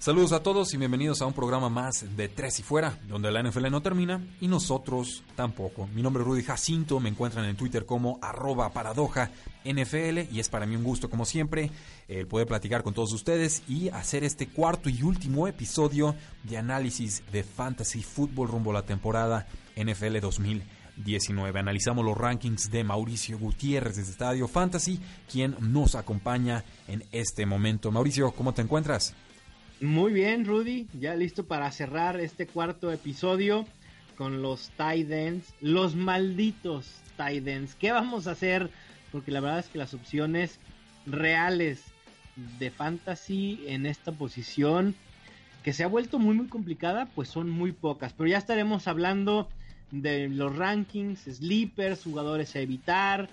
Saludos a todos y bienvenidos a un programa más de Tres y Fuera, donde la NFL no termina y nosotros tampoco. Mi nombre es Rudy Jacinto, me encuentran en Twitter como arroba paradoja NFL y es para mí un gusto como siempre poder platicar con todos ustedes y hacer este cuarto y último episodio de análisis de Fantasy Football rumbo a la temporada NFL 2019. Analizamos los rankings de Mauricio Gutiérrez de Estadio Fantasy, quien nos acompaña en este momento. Mauricio, ¿cómo te encuentras? Muy bien, Rudy, ya listo para cerrar este cuarto episodio con los Tidens, los malditos Tidens. ¿Qué vamos a hacer? Porque la verdad es que las opciones reales de fantasy en esta posición, que se ha vuelto muy muy complicada, pues son muy pocas. Pero ya estaremos hablando de los rankings, sleepers, jugadores a evitar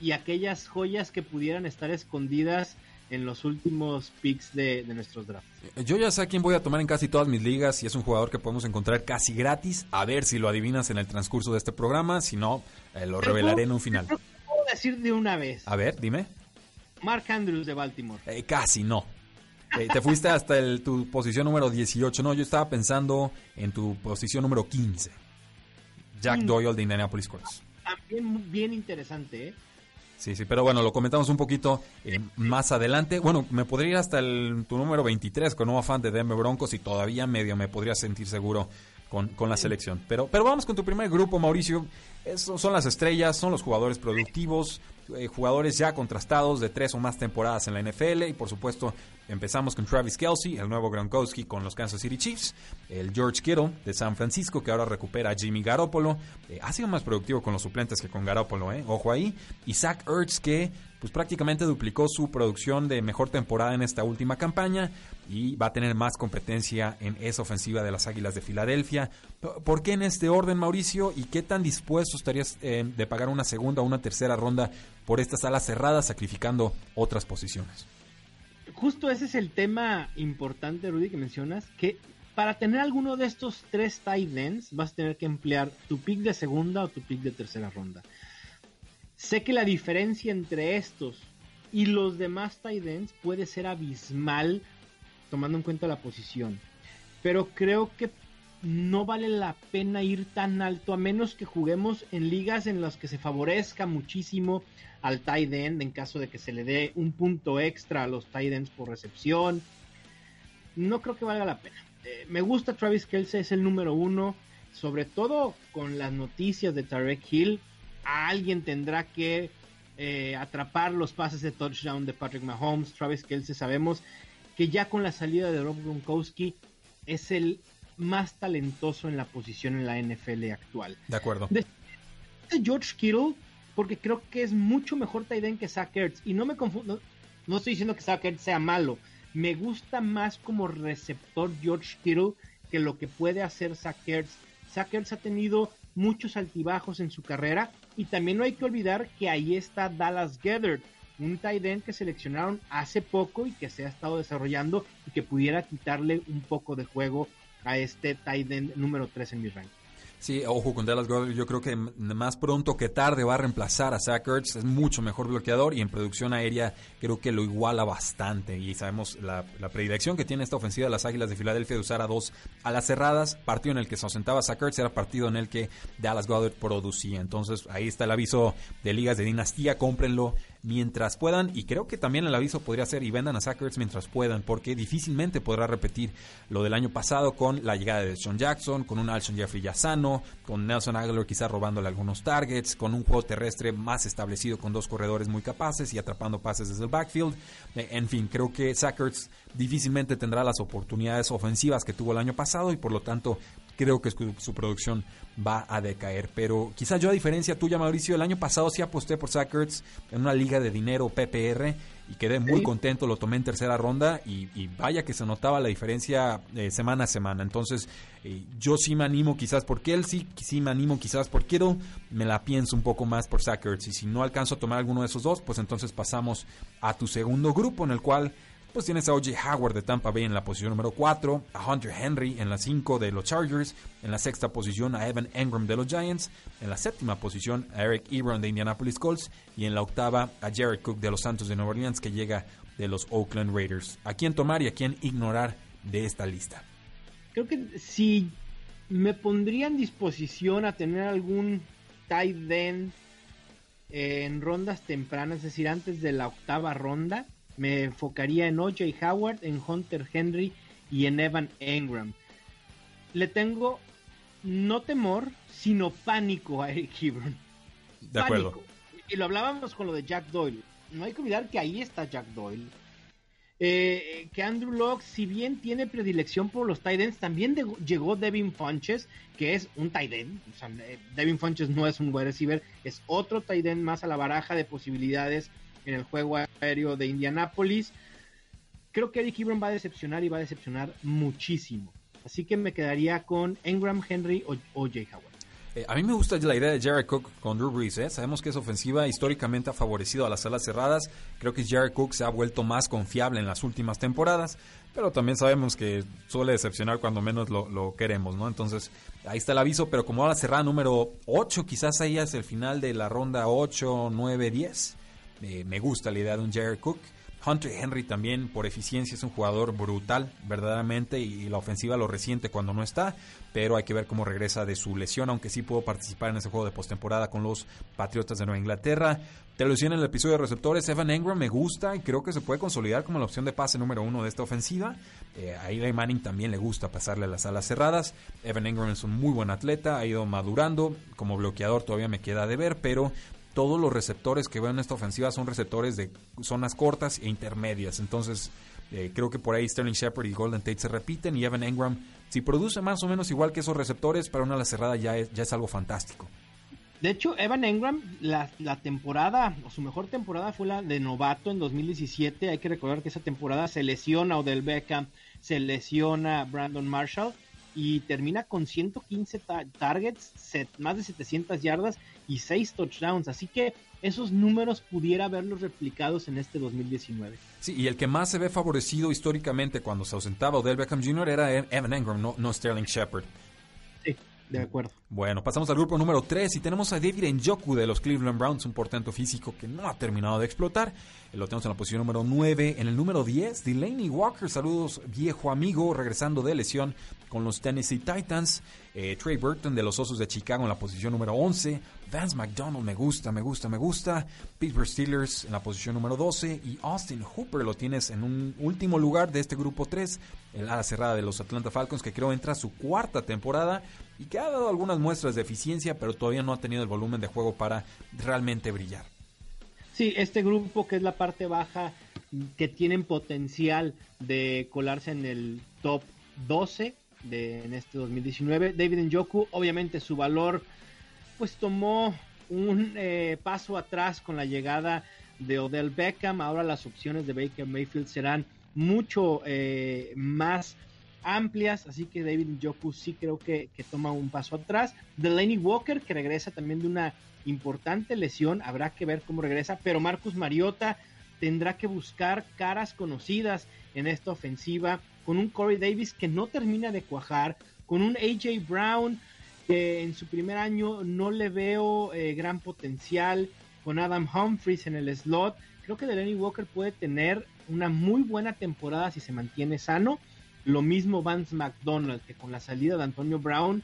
y aquellas joyas que pudieran estar escondidas en los últimos picks de, nuestros drafts. Yo ya sé a quién voy a tomar en casi todas mis ligas y es un jugador que podemos encontrar casi gratis. A ver si lo adivinas en el transcurso de este programa. Si no, eh, lo revelaré en un final. puedo decir de una vez. A ver, dime. Mark Andrews de Baltimore. Eh, casi no. Eh, te fuiste hasta el, tu posición número 18. No, yo estaba pensando en tu posición número 15. Jack Doyle de Indianapolis Colts. También bien interesante, ¿eh? Sí, sí, pero bueno, lo comentamos un poquito eh, más adelante. Bueno, me podría ir hasta el, tu número 23 con un fan de Denver Broncos y todavía medio me podría sentir seguro con, con la selección. Pero, pero vamos con tu primer grupo, Mauricio. Son las estrellas, son los jugadores productivos, eh, jugadores ya contrastados de tres o más temporadas en la NFL y por supuesto empezamos con Travis Kelsey, el nuevo Gronkowski con los Kansas City Chiefs, el George Kittle de San Francisco que ahora recupera a Jimmy Garoppolo, eh, ha sido más productivo con los suplentes que con Garoppolo, eh, ojo ahí, y Zach Ertz que pues prácticamente duplicó su producción de mejor temporada en esta última campaña y va a tener más competencia en esa ofensiva de las Águilas de Filadelfia. ¿Por qué en este orden, Mauricio? ¿Y qué tan dispuesto estarías eh, de pagar una segunda o una tercera ronda por estas alas cerradas, sacrificando otras posiciones? Justo ese es el tema importante, Rudy, que mencionas, que para tener alguno de estos tres tight ends vas a tener que emplear tu pick de segunda o tu pick de tercera ronda. Sé que la diferencia entre estos y los demás tight ends puede ser abismal tomando en cuenta la posición. Pero creo que no vale la pena ir tan alto a menos que juguemos en ligas en las que se favorezca muchísimo al tight end en caso de que se le dé un punto extra a los tight ends por recepción. No creo que valga la pena. Eh, me gusta Travis Kelsey, es el número uno, sobre todo con las noticias de Tarek Hill alguien tendrá que eh, atrapar los pases de touchdown de Patrick Mahomes, Travis Kelsey. Sabemos que ya con la salida de Rob Gronkowski es el más talentoso en la posición en la NFL actual. De acuerdo. De, George Kittle, porque creo que es mucho mejor end que Zach Ertz. Y no me confundo, no estoy diciendo que Zach Ertz sea malo. Me gusta más como receptor George Kittle que lo que puede hacer Zach Ertz. Zach Ertz ha tenido muchos altibajos en su carrera y también no hay que olvidar que ahí está Dallas Gethert, un tight end que seleccionaron hace poco y que se ha estado desarrollando y que pudiera quitarle un poco de juego a este tight end número 3 en mi ranking. Sí, ojo con Dallas Goddard, yo creo que más pronto que tarde va a reemplazar a Zach es mucho mejor bloqueador y en producción aérea creo que lo iguala bastante. Y sabemos la, predilección que tiene esta ofensiva de las Águilas de Filadelfia de usar a dos a las cerradas, partido en el que se ausentaba Zach Ertz era partido en el que Dallas Goddard producía, entonces ahí está el aviso de ligas de dinastía, cómprenlo, mientras puedan y creo que también el aviso podría ser y vendan a Sackers mientras puedan porque difícilmente podrá repetir lo del año pasado con la llegada de Sean Jackson, con un Alshon Jeffrey ya sano, con Nelson Aguilar quizás robándole algunos targets, con un juego terrestre más establecido con dos corredores muy capaces y atrapando pases desde el backfield. Eh, en fin, creo que Sackers difícilmente tendrá las oportunidades ofensivas que tuvo el año pasado y por lo tanto creo que su, producción va a decaer. Pero quizás yo, a diferencia tuya, Mauricio, el año pasado sí aposté por Zach en una liga de dinero PPR y quedé muy contento, lo tomé en tercera ronda y, vaya que se notaba la diferencia eh, semana a semana. Entonces, eh, yo sí me animo quizás por Kelsey, sí me animo quizás por Kittle, me la pienso un poco más por Zach Y si no alcanzo a tomar alguno de esos dos, pues entonces pasamos a tu segundo grupo en el cual pues tienes a O.J. Howard de Tampa Bay en la posición número 4, a Hunter Henry en la 5 de los Chargers, en la sexta posición a Evan Engram de los Giants, en la séptima posición a Eric Ebron de Indianapolis Colts y en la octava a Jared Cook de los Santos de Nueva Orleans que llega de los Oakland Raiders. ¿A quién tomar y a quién ignorar de esta lista? Creo que si me pondría en disposición a tener algún tight end en rondas tempranas, es decir, antes de la octava ronda, me enfocaría en OJ Howard, en Hunter Henry y en Evan Engram. Le tengo no temor, sino pánico a Eric Hebron. De acuerdo. Y lo hablábamos con lo de Jack Doyle. No hay que olvidar que ahí está Jack Doyle. Eh, que Andrew Locke, si bien tiene predilección por los tight ends, también llegó Devin Funches, que es un tight end. Eh, Devin Funches no es un wide receiver, es otro tight end más a la baraja de posibilidades en el juego aéreo de Indianapolis. Creo que Eric Ebron va a decepcionar y va a decepcionar muchísimo. Así que me quedaría con Engram, Henry o, Jay Howard. Eh, a mí me gusta la idea de Jared Cook con Drew Brees. ¿eh? Sabemos que esa ofensiva históricamente ha favorecido a las salas cerradas. Creo que Jared Cook se ha vuelto más confiable en las últimas temporadas. Pero también sabemos que suele decepcionar cuando menos lo, queremos, ¿no? Entonces, ahí está el aviso. Pero como ahora cerrada número 8, quizás ahí es el final de la ronda 8, 9, 10 me gusta la idea de un Jared Cook. Hunter Henry también por eficiencia es un jugador brutal, verdaderamente, y la ofensiva lo resiente cuando no está, pero hay que ver cómo regresa de su lesión, aunque sí pudo participar en ese juego de postemporada con los Patriotas de Nueva Inglaterra. Te lo en el episodio de receptores, Evan Engram me gusta y creo que se puede consolidar como la opción de pase número uno de esta ofensiva. Eh, a Eli Manning también le gusta pasarle las alas cerradas. Evan Engram es un muy buen atleta, ha ido madurando, como bloqueador todavía me queda de ver, pero todos los receptores que veo en esta ofensiva son receptores de zonas cortas e intermedias. Entonces, eh, creo que por ahí Sterling Shepard y Golden Tate se repiten y Evan Engram, si produce más o menos igual que esos receptores, para una ala cerrada ya es, ya es algo fantástico. De hecho, Evan Engram, la, la, temporada, o su mejor temporada fue la de novato en 2017. Hay que recordar que esa temporada se lesiona Odell Beckham, se lesiona Brandon Marshall y termina con 115 targets, más de 700 yardas y 6 touchdowns. Así que esos números pudiera verlos replicados en este 2019. Sí, y el que más se ve favorecido históricamente cuando se ausentaba Odell Beckham Jr. era Evan Engram, no, no Sterling Shepard. De acuerdo. Bueno, pasamos al grupo número 3 y tenemos a David Njoku de los Cleveland Browns, un portento físico que no ha terminado de explotar. Lo tenemos en la posición número 9. En el número 10, Delaney Walker, saludos viejo amigo, regresando de lesión con los Tennessee Titans. Eh, Trey Burton de los Osos de Chicago en la posición número 11. Vance McDonald me gusta, me gusta, me gusta. Pittsburgh Steelers en la posición número 12. Y Austin Hooper lo tienes en un último lugar de este grupo 3. El ala cerrada de los Atlanta Falcons que creo entra a su cuarta temporada y que ha dado algunas muestras de eficiencia, pero todavía no ha tenido el volumen de juego para realmente brillar. Sí, este grupo que es la parte baja, que tienen potencial de colarse en el top 12 de, en este 2019. David Njoku, obviamente su valor, pues tomó un eh, paso atrás con la llegada de Odell Beckham. Ahora las opciones de Baker Mayfield serán mucho eh, más amplias, así que David Njoku sí creo que, toma un paso atrás. Delaney Walker, que regresa también de una importante lesión, habrá que ver cómo regresa, pero Marcus Mariota tendrá que buscar caras conocidas en esta ofensiva, con un Corey Davis que no termina de cuajar, con un AJ Brown que en su primer año no le veo eh, gran potencial, con Adam Humphries en el slot. Creo que Delaney Walker puede tener una muy buena temporada si se mantiene sano lo mismo Vance McDonald, que con la salida de Antonio Brown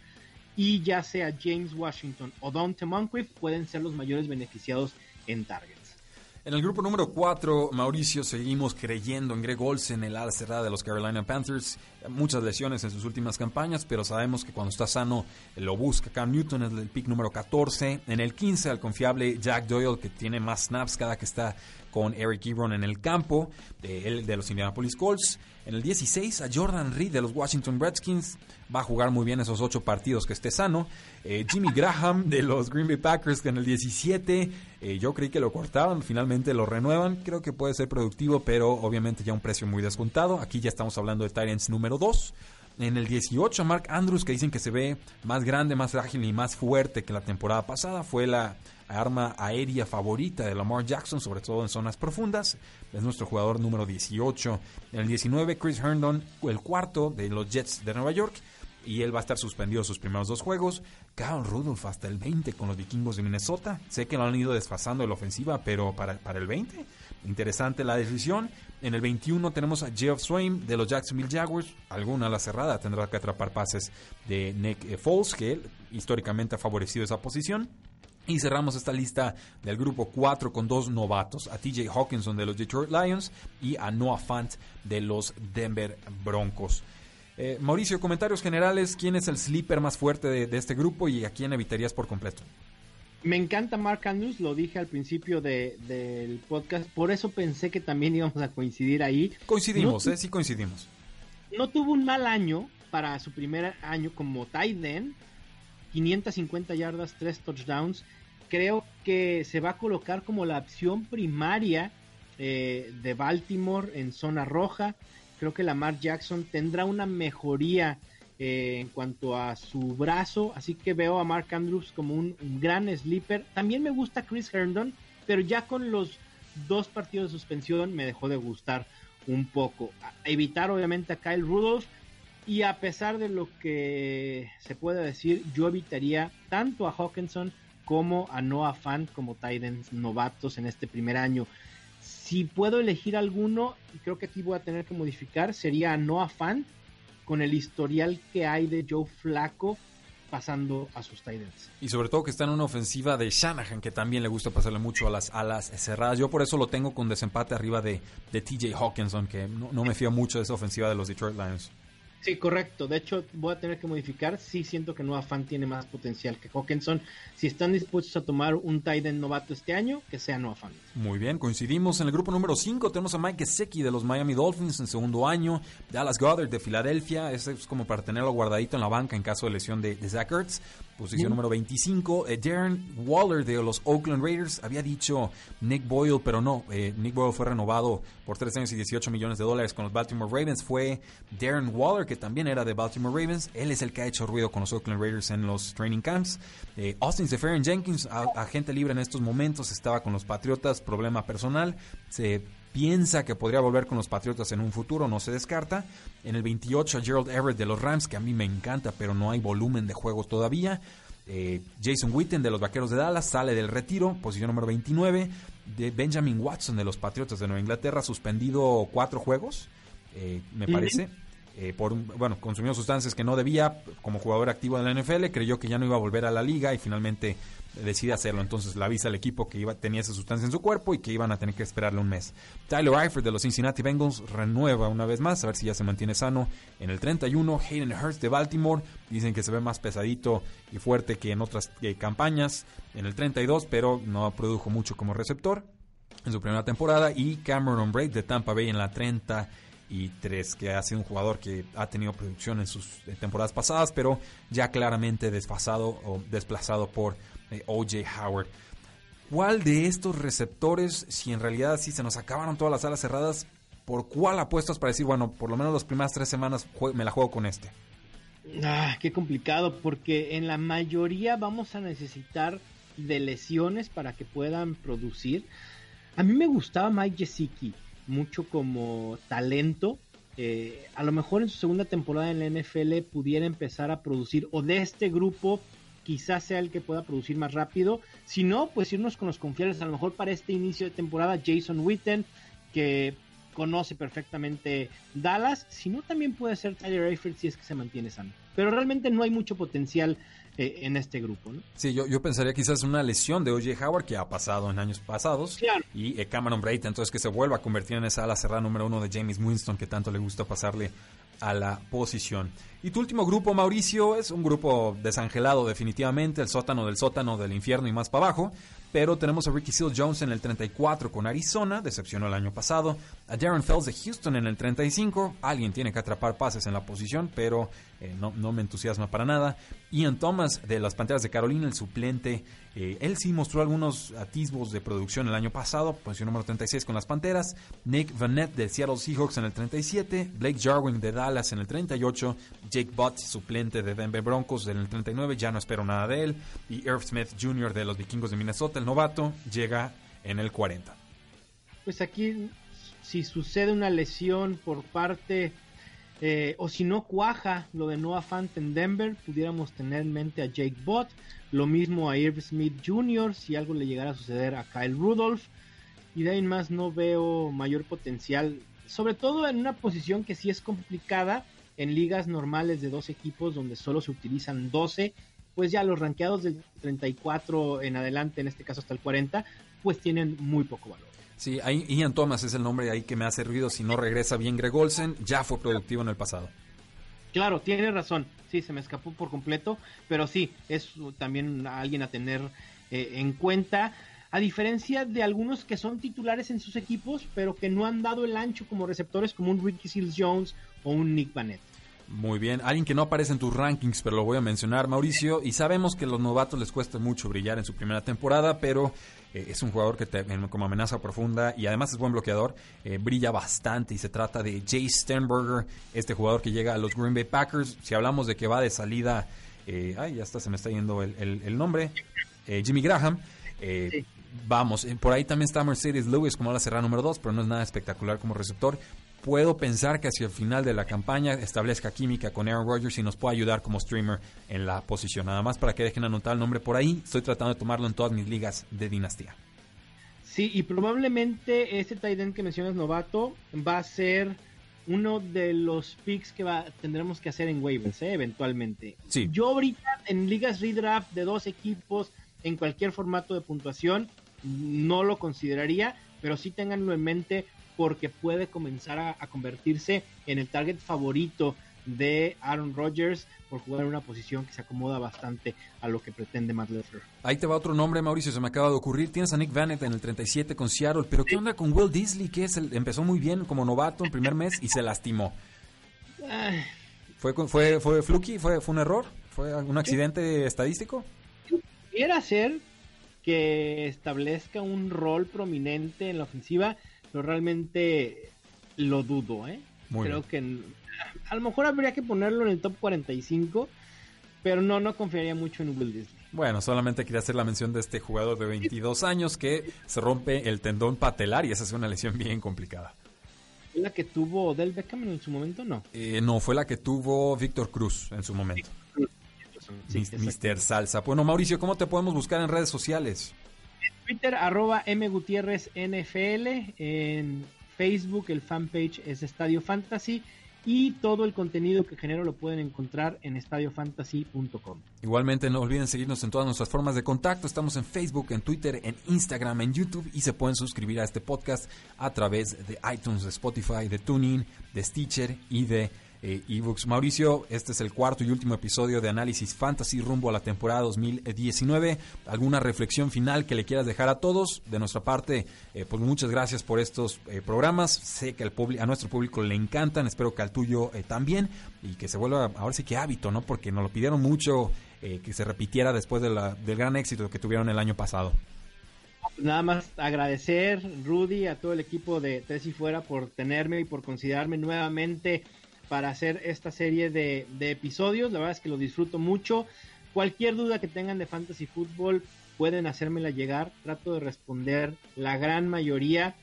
y ya sea James Washington o Dante Moncrief pueden ser los mayores beneficiados en targets. En el grupo número 4, Mauricio, seguimos creyendo en Greg Olsen, el ala cerrada de los Carolina Panthers. Muchas lesiones en sus últimas campañas, pero sabemos que cuando está sano lo busca. Cam Newton es el pick número 14. En el 15, al confiable Jack Doyle, que tiene más snaps cada que está con Eric Ebron en el campo, de, de los Indianapolis Colts. En el 16, a Jordan Reed de los Washington Redskins. Va a jugar muy bien esos ocho partidos que esté sano. Eh, Jimmy Graham de los Green Bay Packers en el 17. Eh, yo creí que lo cortaban, finalmente lo renuevan. Creo que puede ser productivo, pero obviamente ya un precio muy descontado. Aquí ya estamos hablando de Tyrants número 2. En el 18, Mark Andrews, que dicen que se ve más grande, más ágil y más fuerte que la temporada pasada, fue la arma aérea favorita de Lamar Jackson, sobre todo en zonas profundas. Es nuestro jugador número 18. En el 19, Chris Herndon, el cuarto de los Jets de Nueva York y él va a estar suspendido sus primeros dos juegos. Kyle Rudolph hasta el 20 con los vikingos de Minnesota. Sé que lo han ido desfasando en la ofensiva, pero para, el 20, interesante la decisión. En el 21 tenemos a Jeff Swain de los Jacksonville Jaguars. Alguna la cerrada tendrá que atrapar pases de Nick Foles, que él históricamente ha favorecido esa posición. Y cerramos esta lista del grupo 4 con dos novatos, a TJ Hawkinson de los Detroit Lions y a Noah Fant de los Denver Broncos. Eh, Mauricio, comentarios generales, ¿quién es el sleeper más fuerte de, este grupo y a quién evitarías por completo? Me encanta Mark Andrews, lo dije al principio del podcast, por eso pensé que también íbamos a coincidir ahí. Coincidimos, eh, sí coincidimos. No tuvo un mal año para su primer año como tight end, 550 yardas, 3 touchdowns. Creo que se va a colocar como la opción primaria eh, de Baltimore en zona roja creo que Lamar Jackson tendrá una mejoría eh, en cuanto a su brazo, así que veo a Mark Andrews como un, gran sleeper. También me gusta Chris Herndon, pero ya con los dos partidos de suspensión me dejó de gustar un poco. evitar obviamente a Kyle Rudolph y a pesar de lo que se puede decir, yo evitaría tanto a Hawkinson como a Noah Fan como Titans novatos en este primer año. Si puedo elegir alguno, creo que aquí voy a tener que modificar, sería Noah Fan, con el historial que hay de Joe Flaco pasando a sus Titans. Y sobre todo que está en una ofensiva de Shanahan, que también le gusta pasarle mucho a las alas cerradas. Yo por eso lo tengo con desempate arriba de, de TJ Hawkinson, que no, no me fío mucho de esa ofensiva de los Detroit Lions. Sí, correcto. De hecho, voy a tener que modificar. Sí siento que Noah Fan tiene más potencial que Hawkinson. Si están dispuestos a tomar un tight end novato este año, que sea Noah Fan. Muy bien, coincidimos. En el grupo número 5 tenemos a Mike Gesicki de los Miami Dolphins en segundo año. Dallas Goddard de Filadelfia. Ese es como para tenerlo guardadito en la banca en caso de lesión de, de Zach Ertz. Posición número 25. Eh, Darren Waller de los Oakland Raiders. Había dicho Nick Boyle, pero no. Eh, Nick Boyle fue renovado por 3 años y 18 millones de dólares con los Baltimore Ravens. Fue Darren Waller, que también era de Baltimore Ravens. Él es el que ha hecho ruido con los Oakland Raiders en los training camps. Eh, Austin Seferian Jenkins, agente libre en estos momentos, estaba con los Patriotas, problema personal. Se piensa que podría volver con los Patriotas en un futuro, no se descarta. En el 28 Gerald Everett de los Rams, que a mí me encanta, pero no hay volumen de juegos todavía. Eh, Jason Witten de los Vaqueros de Dallas sale del retiro, posición número 29. De Benjamin Watson de los Patriotas de Nueva Inglaterra, suspendido cuatro juegos, eh, me parece. Eh, por bueno, consumió sustancias que no debía como jugador activo de la NFL, creyó que ya no iba a volver a la liga y finalmente decide hacerlo. Entonces le avisa al equipo que iba, tenía esa sustancia en su cuerpo y que iban a tener que esperarle un mes. Tyler Eifert de los Cincinnati Bengals renueva una vez más, a ver si ya se mantiene sano. En el 31, Hayden Hurst de Baltimore, dicen que se ve más pesadito y fuerte que en otras eh, campañas. En el 32, pero no produjo mucho como receptor en su primera temporada. Y Cameron Braid de Tampa Bay en la 30 y tres, que ha sido un jugador que ha tenido producción en sus temporadas pasadas, pero ya claramente desfasado o desplazado por eh, OJ Howard. ¿Cuál de estos receptores, si en realidad sí se nos acabaron todas las alas cerradas, por cuál apuestas para decir, bueno, por lo menos las primeras tres semanas me la juego con este? Ah, qué complicado, porque en la mayoría vamos a necesitar de lesiones para que puedan producir. A mí me gustaba Mike Gesicki mucho como talento. Eh, a lo mejor en su segunda temporada en la NFL pudiera empezar a producir, o de este grupo quizás sea el que pueda producir más rápido. Si no, pues irnos con los confiables. A lo mejor para este inicio de temporada, Jason Witten, que conoce perfectamente Dallas, sino también puede ser Tyler Eifert si es que se mantiene sano. Pero realmente no hay mucho potencial eh, en este grupo. ¿no? Sí, yo, yo pensaría quizás una lesión de O.J. Howard que ha pasado en años pasados. Claro. Y eh, Cameron Braid, entonces que se vuelva a convertir en esa ala cerrada número uno de James Winston que tanto le gusta pasarle a la posición. Y tu último grupo, Mauricio, es un grupo desangelado definitivamente, el sótano del sótano del infierno y más para abajo. Pero tenemos a Ricky Seal Jones en el 34 con Arizona, decepcionó el año pasado. A Darren Fells de Houston en el 35. Alguien tiene que atrapar pases en la posición, pero eh, no, no, me entusiasma para nada. Ian Thomas de las Panteras de Carolina, el suplente. Eh, él sí mostró algunos atisbos de producción el año pasado, posición número 36 con las Panteras. Nick Vanette de Seattle Seahawks en el 37. Blake Jarwin de Dallas en el 38. Jake Butt, suplente de Denver Broncos en el 39. Ya no espero nada de él. Y Irv Smith Jr. de los Vikingos de Minnesota, el novato, llega en el 40. Pues aquí, si sucede una lesión por parte eh, o si no cuaja lo de Noah Fant en Denver, pudiéramos tener en mente a Jake Bott, lo mismo a Irv Smith Jr., si algo le llegara a suceder a Kyle Rudolph, y de ahí más no veo mayor potencial, sobre todo en una posición que sí es complicada en ligas normales de dos equipos donde solo se utilizan 12, pues ya los rankeados del 34 en adelante, en este caso hasta el 40, pues tienen muy poco valor. Sí, ahí Ian Thomas es el nombre ahí que me ha servido. Si no regresa bien Greg Olsen, ya fue productivo en el pasado. Claro, tiene razón. Sí, se me escapó por completo. Pero sí, es también alguien a tener eh, en cuenta. A diferencia de algunos que son titulares en sus equipos, pero que no han dado el ancho como receptores, como un Ricky Seals Jones o un Nick Vanette. Muy bien, alguien que no aparece en tus rankings, pero lo voy a mencionar, Mauricio. Y sabemos que a los novatos les cuesta mucho brillar en su primera temporada, pero eh, es un jugador que te, como amenaza profunda y además es buen bloqueador, eh, brilla bastante y se trata de Jay Sternberger, este jugador que llega a los Green Bay Packers. Si hablamos de que va de salida, eh, ay, ya está, se me está yendo el, el, el nombre, Jimmy Graham. Sí. Vamos, por ahí también está Mercedes Lewis como la cerrada número 2, pero no es nada espectacular como receptor puedo pensar que hacia el final de la campaña establezca química con Aaron Rodgers y nos pueda ayudar como streamer en la posición. Nada más para que dejen anotar el nombre por ahí. Estoy tratando de tomarlo en todas mis ligas de dinastía. Sí, y probablemente este tight end que mencionas novato va a ser uno de los picks que va, tendremos que hacer en waivers, ¿eh? eventualmente. Sí. Yo ahorita en ligas redraft de dos equipos en cualquier formato de puntuación no lo consideraría, pero sí tenganlo en mente porque puede comenzar a, a, convertirse en el target favorito de Aaron Rodgers por jugar en una posición que se acomoda bastante a lo que pretende Matt LeFleur. Ahí te va otro nombre, Mauricio, se me acaba de ocurrir. Tienes a Nick Vanett en el 37 con Seattle, pero ¿qué onda con Will Disley? Que es el, empezó muy bien como novato en primer mes y se lastimó. ¿Fue, fue, fue fluky? ¿Fue, ¿Fue un error? ¿Fue un accidente estadístico? Pudiera ser que establezca un rol prominente en la ofensiva pero realmente lo dudo, ¿eh? Muy Creo bien. que a lo mejor habría que ponerlo en el top 45, pero no, no confiaría mucho en Will Disley. Bueno, solamente quería hacer la mención de este jugador de 22 años que se rompe el tendón patelar y esa es una lesión bien complicada. ¿Fue la que tuvo Odell Beckham en su momento? No. Eh, no, fue la que tuvo Víctor Cruz en su momento. Sí, Mister Salsa. Bueno, Mauricio, ¿cómo te podemos buscar en redes sociales? Twitter, arroba M Gutiérrez NFL. En Facebook, el fanpage es Estadio Fantasy. Y todo el contenido que genero lo pueden encontrar en estadiofantasy.com. Igualmente, no olviden seguirnos en todas nuestras formas de contacto. Estamos en Facebook, en Twitter, en Instagram, en YouTube. Y se pueden suscribir a este podcast a través de iTunes, de Spotify, de Tuning, de Stitcher y de eh, ebooks. Mauricio, este es el cuarto y último episodio de Análisis Fantasy rumbo a la temporada 2019. ¿Alguna reflexión final que le quieras dejar a todos? De nuestra parte, eh, pues muchas gracias por estos eh, programas. Sé que al a nuestro público le encantan, espero que al tuyo también y que se vuelva ahora sí que hábito, ¿no? Porque nos lo pidieron mucho que se repitiera después del gran éxito que tuvieron el año pasado. Nada más agradecer, Rudy, a todo el equipo de Tres y Fuera por tenerme y por considerarme nuevamente para hacer esta serie de, de, episodios. La verdad es que lo disfruto mucho. Cualquier duda que tengan de fantasy fútbol pueden hacérmela llegar. Trato de responder la gran mayoría.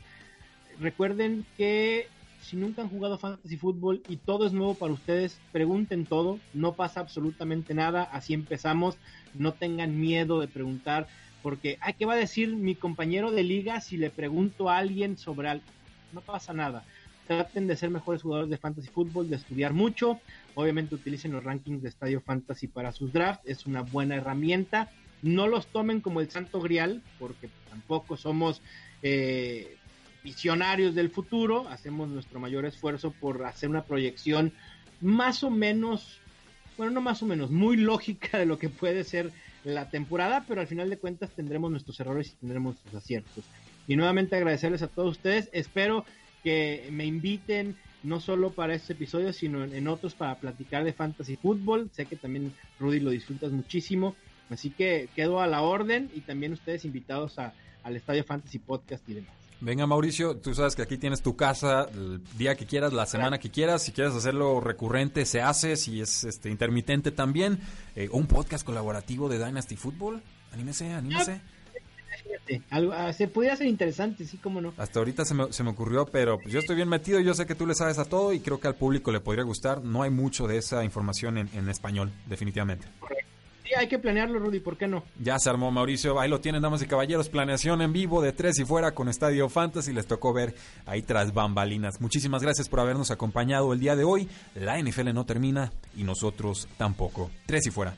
Recuerden que si nunca han jugado fantasy fútbol y todo es nuevo para ustedes, pregunten todo. No pasa absolutamente nada. Así empezamos. No tengan miedo de preguntar. Porque, ¿qué va a decir mi compañero de liga si le pregunto a alguien sobre algo? No pasa nada traten de ser mejores jugadores de fantasy fútbol, de estudiar mucho. Obviamente utilicen los rankings de Estadio Fantasy para sus drafts, es una buena herramienta. No los tomen como el santo grial, porque tampoco somos eh, visionarios del futuro. Hacemos nuestro mayor esfuerzo por hacer una proyección más o menos, bueno, no más o menos, muy lógica de lo que puede ser la temporada, pero al final de cuentas tendremos nuestros errores y tendremos nuestros aciertos. Y nuevamente agradecerles a todos ustedes. Espero que me inviten no solo para este episodio, sino en, otros para platicar de fantasy fútbol. Sé que también Rudy lo disfrutas muchísimo. Así que quedo a la orden y también ustedes invitados a, al Estadio Fantasy Podcast y demás. Venga Mauricio, tú sabes que aquí tienes tu casa el día que quieras, la semana que quieras, si quieres hacerlo recurrente se hace, si es este intermitente también, eh, un podcast colaborativo de Dynasty Football, anímese, anímese. Algo, ah, se podría ser interesante, sí, cómo no. Hasta ahorita se me, se me ocurrió, pero pues yo estoy bien metido, yo sé que tú le sabes a todo y creo que al público le podría gustar. No hay mucho de esa información en, en español, definitivamente. Correcto hay que planearlo, Rudy, ¿por qué no? Ya se armó, Mauricio. Ahí lo tienen, damas y caballeros. Planeación en vivo de tres y fuera con Estadio Fantasy. Les tocó ver ahí tras bambalinas. Muchísimas gracias por habernos acompañado el día de hoy. La NFL no termina y nosotros tampoco. Tres y fuera.